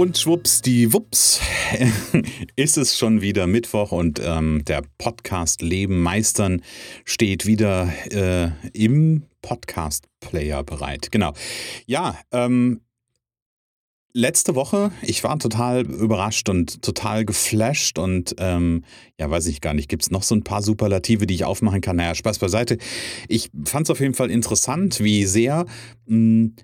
Und schwupps, die Wups, ist es schon wieder Mittwoch und ähm, der Podcast Leben meistern steht wieder äh, im Podcast-Player bereit. Genau. Ja, ähm, letzte Woche, ich war total überrascht und total geflasht und ähm, ja, weiß ich gar nicht, gibt es noch so ein paar Superlative, die ich aufmachen kann? Naja, Spaß beiseite. Ich fand es auf jeden Fall interessant, wie sehr mh, hm,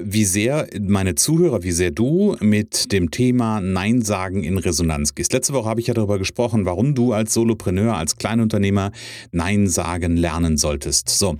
wie sehr meine Zuhörer, wie sehr du mit dem Thema Nein sagen in Resonanz gehst. Letzte Woche habe ich ja darüber gesprochen, warum du als Solopreneur, als Kleinunternehmer Nein sagen lernen solltest. So,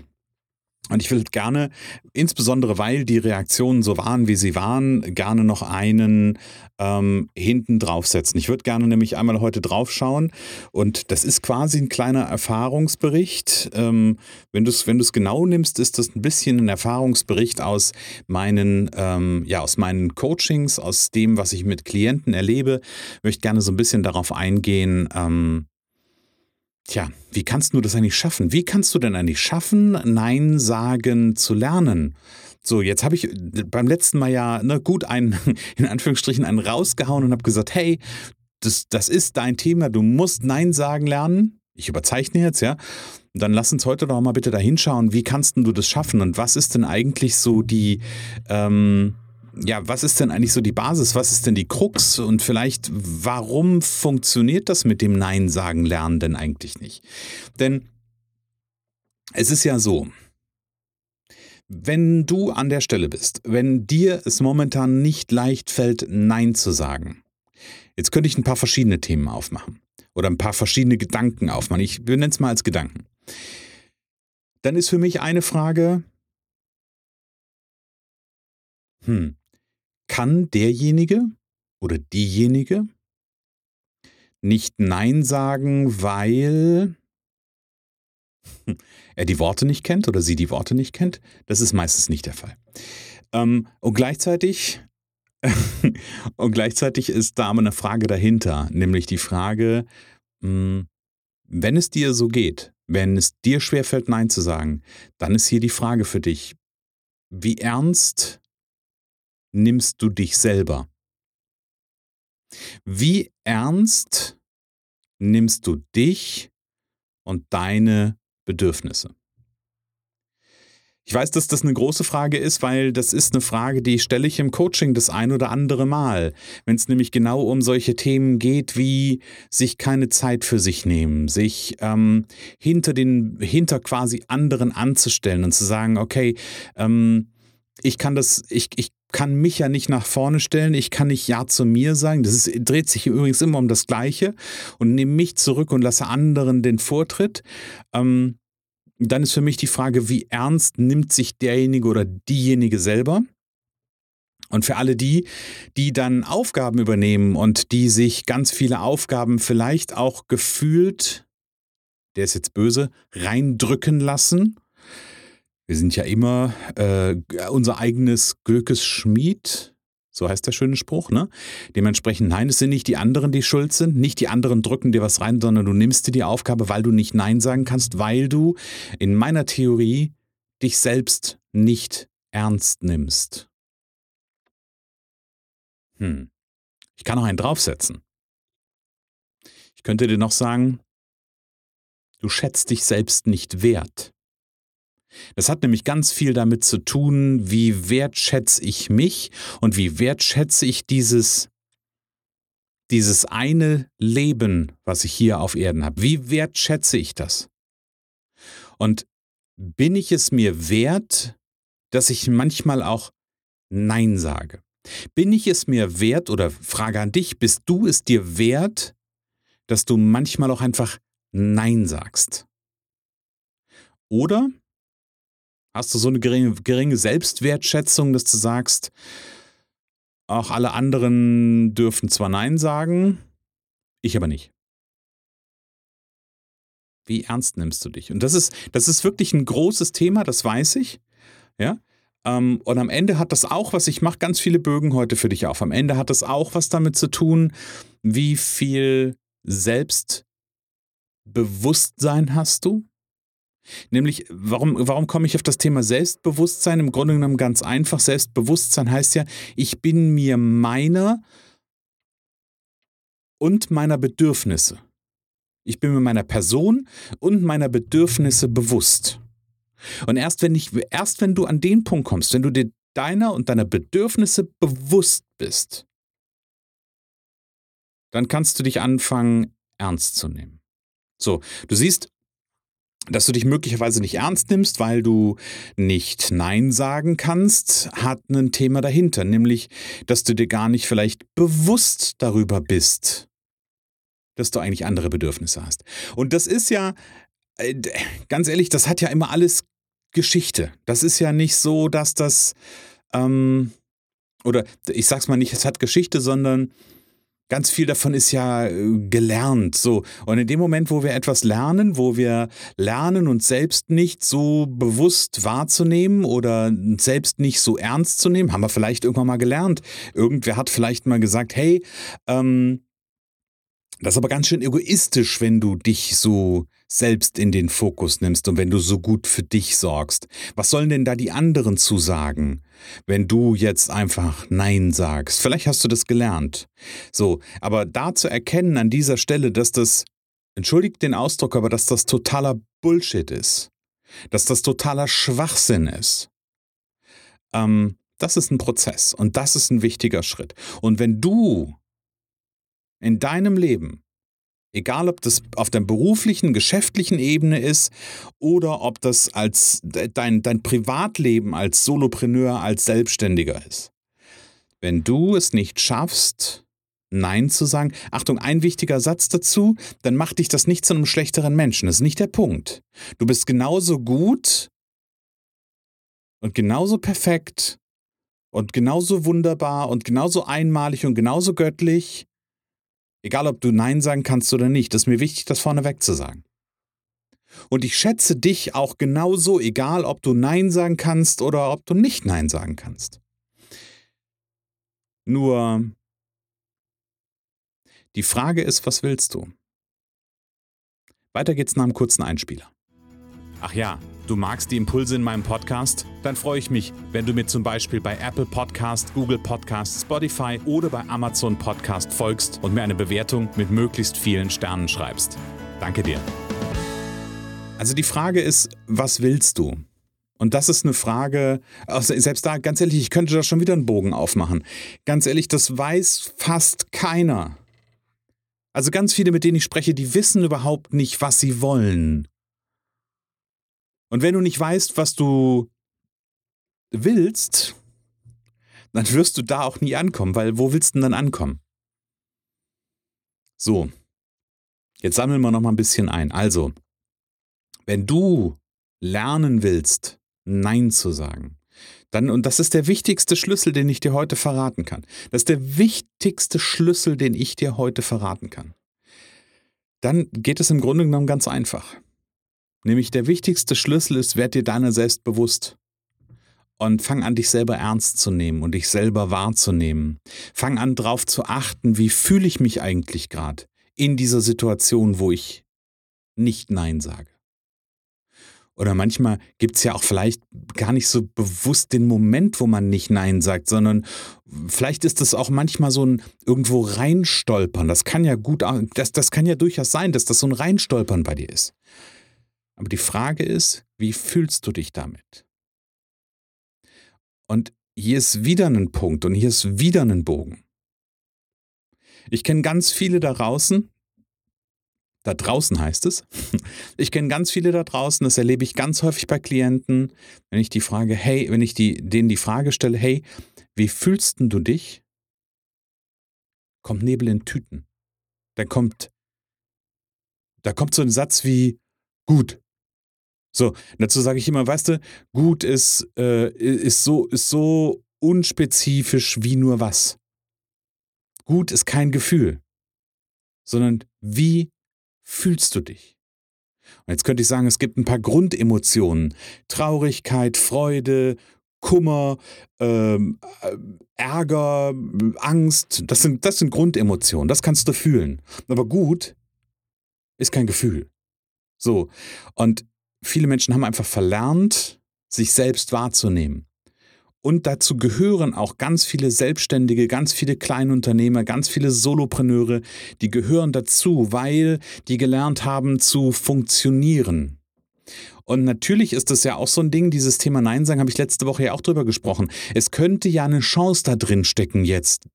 und ich will gerne, insbesondere weil die Reaktionen so waren, wie sie waren, gerne noch einen ähm, hinten draufsetzen. Ich würde gerne nämlich einmal heute draufschauen und das ist quasi ein kleiner Erfahrungsbericht. Ähm, wenn du es wenn genau nimmst, ist das ein bisschen ein Erfahrungsbericht aus meinen, ähm, ja, aus meinen Coachings, aus dem, was ich mit Klienten erlebe. Ich möchte gerne so ein bisschen darauf eingehen, ähm, Tja, wie kannst du das eigentlich schaffen? Wie kannst du denn eigentlich schaffen, Nein sagen zu lernen? So, jetzt habe ich beim letzten Mal ja ne, gut einen, in Anführungsstrichen, einen rausgehauen und habe gesagt, hey, das, das ist dein Thema, du musst Nein sagen lernen. Ich überzeichne jetzt, ja. Dann lass uns heute doch mal bitte da hinschauen, wie kannst du das schaffen und was ist denn eigentlich so die, ähm, ja, was ist denn eigentlich so die Basis? Was ist denn die Krux? Und vielleicht, warum funktioniert das mit dem Nein sagen lernen denn eigentlich nicht? Denn es ist ja so, wenn du an der Stelle bist, wenn dir es momentan nicht leicht fällt, Nein zu sagen, jetzt könnte ich ein paar verschiedene Themen aufmachen oder ein paar verschiedene Gedanken aufmachen. Ich nenne es mal als Gedanken. Dann ist für mich eine Frage, hm, kann derjenige oder diejenige nicht Nein sagen, weil er die Worte nicht kennt oder sie die Worte nicht kennt. Das ist meistens nicht der Fall. Ähm, und gleichzeitig und gleichzeitig ist da eine Frage dahinter, nämlich die Frage, hm, wenn es dir so geht, wenn es dir schwerfällt, Nein zu sagen, dann ist hier die Frage für dich, wie ernst nimmst du dich selber? Wie ernst nimmst du dich und deine Bedürfnisse? Ich weiß, dass das eine große Frage ist, weil das ist eine Frage, die stelle ich im Coaching das ein oder andere Mal. Wenn es nämlich genau um solche Themen geht, wie sich keine Zeit für sich nehmen, sich ähm, hinter den, hinter quasi anderen anzustellen und zu sagen, okay, ähm, ich kann das, ich, ich kann mich ja nicht nach vorne stellen, ich kann nicht Ja zu mir sagen. Das ist, dreht sich übrigens immer um das Gleiche und nehme mich zurück und lasse anderen den Vortritt. Ähm, dann ist für mich die Frage, wie ernst nimmt sich derjenige oder diejenige selber? Und für alle die, die dann Aufgaben übernehmen und die sich ganz viele Aufgaben vielleicht auch gefühlt, der ist jetzt böse, reindrücken lassen wir sind ja immer äh, unser eigenes Glückes Schmied. So heißt der schöne Spruch, ne? Dementsprechend, nein, es sind nicht die anderen, die schuld sind. Nicht die anderen drücken dir was rein, sondern du nimmst dir die Aufgabe, weil du nicht Nein sagen kannst, weil du in meiner Theorie dich selbst nicht ernst nimmst. Hm. Ich kann noch einen draufsetzen. Ich könnte dir noch sagen, du schätzt dich selbst nicht wert. Das hat nämlich ganz viel damit zu tun, wie wertschätze ich mich und wie wertschätze ich dieses, dieses eine Leben, was ich hier auf Erden habe. Wie wertschätze ich das? Und bin ich es mir wert, dass ich manchmal auch Nein sage? Bin ich es mir wert oder Frage an dich, bist du es dir wert, dass du manchmal auch einfach Nein sagst? Oder Hast du so eine geringe, geringe Selbstwertschätzung, dass du sagst, Auch alle anderen dürfen zwar Nein sagen, ich aber nicht. Wie ernst nimmst du dich? Und das ist, das ist wirklich ein großes Thema, das weiß ich. Ja. Ähm, und am Ende hat das auch was, ich mache ganz viele Bögen heute für dich auf. Am Ende hat das auch was damit zu tun, wie viel Selbstbewusstsein hast du? Nämlich, warum, warum komme ich auf das Thema Selbstbewusstsein? Im Grunde genommen ganz einfach. Selbstbewusstsein heißt ja, ich bin mir meiner und meiner Bedürfnisse. Ich bin mir meiner Person und meiner Bedürfnisse bewusst. Und erst wenn, ich, erst wenn du an den Punkt kommst, wenn du dir deiner und deiner Bedürfnisse bewusst bist, dann kannst du dich anfangen, ernst zu nehmen. So, du siehst, dass du dich möglicherweise nicht ernst nimmst, weil du nicht Nein sagen kannst, hat ein Thema dahinter, nämlich, dass du dir gar nicht vielleicht bewusst darüber bist, dass du eigentlich andere Bedürfnisse hast. Und das ist ja, äh, ganz ehrlich, das hat ja immer alles Geschichte. Das ist ja nicht so, dass das, ähm, oder ich sag's mal nicht, es hat Geschichte, sondern ganz viel davon ist ja äh, gelernt. So. Und in dem Moment, wo wir etwas lernen, wo wir lernen, uns selbst nicht so bewusst wahrzunehmen oder selbst nicht so ernst zu nehmen, haben wir vielleicht irgendwann mal gelernt. Irgendwer hat vielleicht mal gesagt, hey, ähm, das ist aber ganz schön egoistisch, wenn du dich so selbst in den Fokus nimmst und wenn du so gut für dich sorgst. Was sollen denn da die anderen zu sagen, wenn du jetzt einfach Nein sagst? Vielleicht hast du das gelernt. So, aber da zu erkennen an dieser Stelle, dass das, entschuldigt den Ausdruck, aber dass das totaler Bullshit ist, dass das totaler Schwachsinn ist, ähm, das ist ein Prozess und das ist ein wichtiger Schritt. Und wenn du in deinem Leben, egal ob das auf der beruflichen, geschäftlichen Ebene ist oder ob das als dein, dein Privatleben als Solopreneur, als Selbstständiger ist. Wenn du es nicht schaffst, Nein zu sagen, Achtung, ein wichtiger Satz dazu, dann macht dich das nicht zu einem schlechteren Menschen. Das ist nicht der Punkt. Du bist genauso gut und genauso perfekt und genauso wunderbar und genauso einmalig und genauso göttlich Egal, ob du Nein sagen kannst oder nicht, ist mir wichtig, das vorneweg zu sagen. Und ich schätze dich auch genauso, egal ob du Nein sagen kannst oder ob du nicht Nein sagen kannst. Nur die Frage ist, was willst du? Weiter geht's nach einem kurzen Einspieler. Ach ja, du magst die Impulse in meinem Podcast? Dann freue ich mich, wenn du mir zum Beispiel bei Apple Podcast, Google Podcast, Spotify oder bei Amazon Podcast folgst und mir eine Bewertung mit möglichst vielen Sternen schreibst. Danke dir. Also die Frage ist, was willst du? Und das ist eine Frage, also selbst da, ganz ehrlich, ich könnte da schon wieder einen Bogen aufmachen. Ganz ehrlich, das weiß fast keiner. Also ganz viele, mit denen ich spreche, die wissen überhaupt nicht, was sie wollen. Und wenn du nicht weißt, was du willst, dann wirst du da auch nie ankommen, weil wo willst du denn dann ankommen? So, jetzt sammeln wir noch mal ein bisschen ein. Also, wenn du lernen willst, Nein zu sagen, dann, und das ist der wichtigste Schlüssel, den ich dir heute verraten kann. Das ist der wichtigste Schlüssel, den ich dir heute verraten kann. Dann geht es im Grunde genommen ganz einfach. Nämlich der wichtigste Schlüssel ist, werd dir deiner selbst bewusst. Und fang an, dich selber ernst zu nehmen und dich selber wahrzunehmen. Fang an, darauf zu achten, wie fühle ich mich eigentlich gerade in dieser Situation, wo ich nicht Nein sage. Oder manchmal gibt es ja auch vielleicht gar nicht so bewusst den Moment, wo man nicht Nein sagt, sondern vielleicht ist das auch manchmal so ein irgendwo reinstolpern. Das kann ja gut, das, das kann ja durchaus sein, dass das so ein Reinstolpern bei dir ist. Aber die Frage ist, wie fühlst du dich damit? Und hier ist wieder ein Punkt und hier ist wieder ein Bogen. Ich kenne ganz viele da draußen, da draußen heißt es, ich kenne ganz viele da draußen, das erlebe ich ganz häufig bei Klienten, wenn ich die Frage, hey, wenn ich die, denen die Frage stelle, hey, wie fühlst du dich? Kommt Nebel in Tüten. Da kommt, da kommt so ein Satz wie, gut, so, dazu sage ich immer, weißt du, gut ist, äh, ist, so, ist so unspezifisch wie nur was. Gut ist kein Gefühl, sondern wie fühlst du dich? Und jetzt könnte ich sagen, es gibt ein paar Grundemotionen. Traurigkeit, Freude, Kummer, ähm, äh, Ärger, Angst. Das sind, das sind Grundemotionen. Das kannst du fühlen. Aber gut ist kein Gefühl. So. Und viele Menschen haben einfach verlernt, sich selbst wahrzunehmen. Und dazu gehören auch ganz viele Selbstständige, ganz viele Kleinunternehmer, ganz viele Solopreneure, die gehören dazu, weil die gelernt haben zu funktionieren. Und natürlich ist das ja auch so ein Ding, dieses Thema Nein sagen, habe ich letzte Woche ja auch drüber gesprochen. Es könnte ja eine Chance da drin stecken, jetzt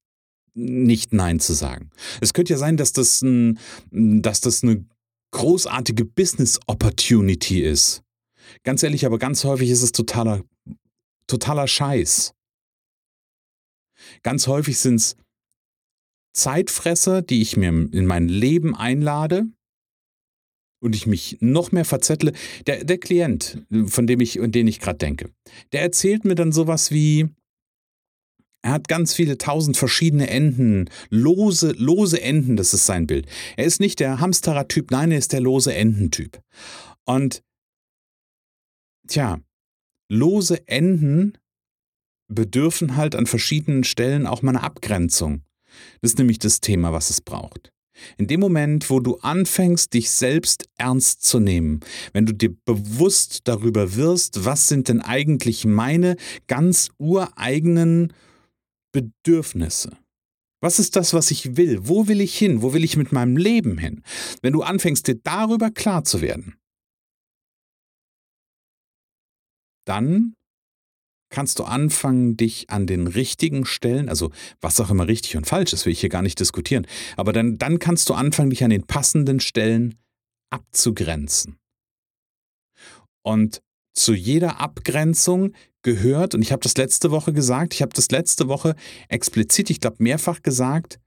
nicht Nein zu sagen. Es könnte ja sein, dass das, ein, dass das eine großartige Business Opportunity ist. Ganz ehrlich, aber ganz häufig ist es totaler, totaler Scheiß. Ganz häufig sind es Zeitfresser, die ich mir in mein Leben einlade und ich mich noch mehr verzettle. Der, der Klient, von dem ich, an den ich gerade denke, der erzählt mir dann sowas wie, er hat ganz viele tausend verschiedene Enden, lose, lose Enden, das ist sein Bild. Er ist nicht der Hamsterer-Typ, nein, er ist der lose Enden-Typ. Und tja, lose Enden bedürfen halt an verschiedenen Stellen auch mal eine Abgrenzung. Das ist nämlich das Thema, was es braucht. In dem Moment, wo du anfängst, dich selbst ernst zu nehmen, wenn du dir bewusst darüber wirst, was sind denn eigentlich meine ganz ureigenen Bedürfnisse? Was ist das, was ich will? Wo will ich hin? Wo will ich mit meinem Leben hin? Wenn du anfängst, dir darüber klar zu werden, dann kannst du anfangen, dich an den richtigen Stellen, also was auch immer richtig und falsch ist, will ich hier gar nicht diskutieren, aber dann, dann kannst du anfangen, dich an den passenden Stellen abzugrenzen. Und zu jeder Abgrenzung gehört, und ich habe das letzte Woche gesagt, ich habe das letzte Woche explizit, ich glaube mehrfach gesagt,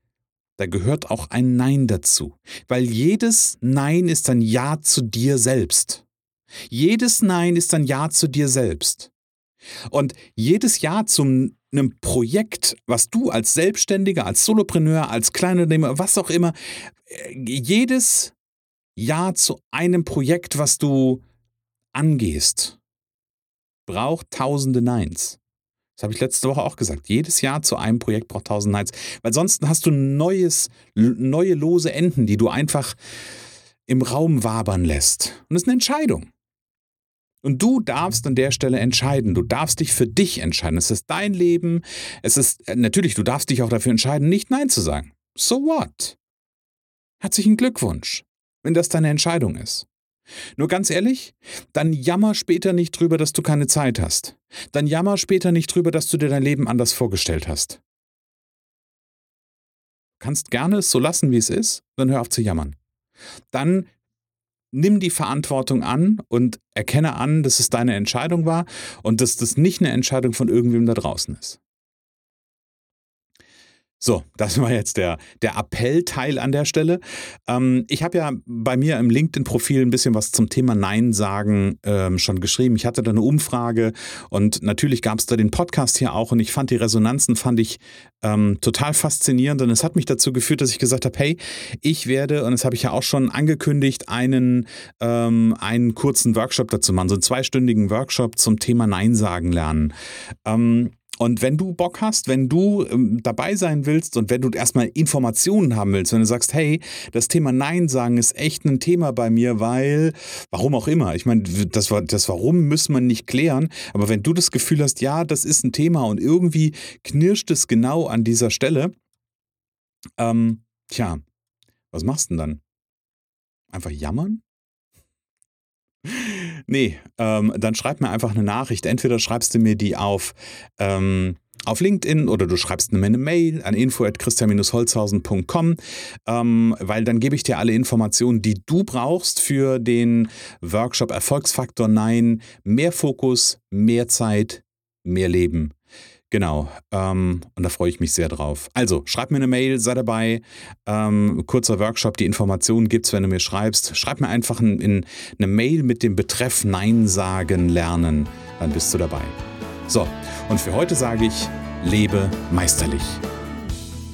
da gehört auch ein Nein dazu. Weil jedes Nein ist ein Ja zu dir selbst. Jedes Nein ist ein Ja zu dir selbst. Und jedes Ja zu einem Projekt, was du als Selbstständiger, als Solopreneur, als Kleinunternehmer, was auch immer, äh, jedes Ja zu einem Projekt, was du angehst, braucht tausende Neins. Das habe ich letzte Woche auch gesagt. Jedes Jahr zu einem Projekt braucht tausend Neins. Weil sonst hast du neues, neue lose Enden, die du einfach im Raum wabern lässt. Und das ist eine Entscheidung. Und du darfst an der Stelle entscheiden. Du darfst dich für dich entscheiden. Es ist dein Leben. Es ist, äh, natürlich, du darfst dich auch dafür entscheiden, nicht Nein zu sagen. So what? Herzlichen Glückwunsch, wenn das deine Entscheidung ist. Nur ganz ehrlich, dann jammer später nicht drüber, dass du keine Zeit hast. Dann jammer später nicht drüber, dass du dir dein Leben anders vorgestellt hast. Du kannst gerne es so lassen, wie es ist, dann hör auf zu jammern. Dann nimm die Verantwortung an und erkenne an, dass es deine Entscheidung war und dass das nicht eine Entscheidung von irgendwem da draußen ist. So, das war jetzt der, der Appellteil an der Stelle. Ähm, ich habe ja bei mir im LinkedIn-Profil ein bisschen was zum Thema Nein sagen ähm, schon geschrieben. Ich hatte da eine Umfrage und natürlich gab es da den Podcast hier auch und ich fand die Resonanzen fand ich ähm, total faszinierend und es hat mich dazu geführt, dass ich gesagt habe, hey, ich werde, und das habe ich ja auch schon angekündigt, einen, ähm, einen kurzen Workshop dazu machen, so einen zweistündigen Workshop zum Thema Nein sagen lernen. Ähm, und wenn du Bock hast, wenn du ähm, dabei sein willst und wenn du erstmal Informationen haben willst, wenn du sagst, hey, das Thema Nein sagen ist echt ein Thema bei mir, weil, warum auch immer, ich meine, das, das Warum müssen wir nicht klären, aber wenn du das Gefühl hast, ja, das ist ein Thema und irgendwie knirscht es genau an dieser Stelle, ähm, tja, was machst du denn dann? Einfach jammern? Nee, ähm, dann schreib mir einfach eine Nachricht. Entweder schreibst du mir die auf, ähm, auf LinkedIn oder du schreibst mir eine Mail an info.christian-holzhausen.com, ähm, weil dann gebe ich dir alle Informationen, die du brauchst für den Workshop Erfolgsfaktor 9. Mehr Fokus, mehr Zeit, mehr Leben. Genau, ähm, und da freue ich mich sehr drauf. Also, schreib mir eine Mail, sei dabei. Ähm, kurzer Workshop, die Informationen gibt es, wenn du mir schreibst. Schreib mir einfach in, in eine Mail mit dem Betreff Nein sagen lernen, dann bist du dabei. So, und für heute sage ich lebe meisterlich.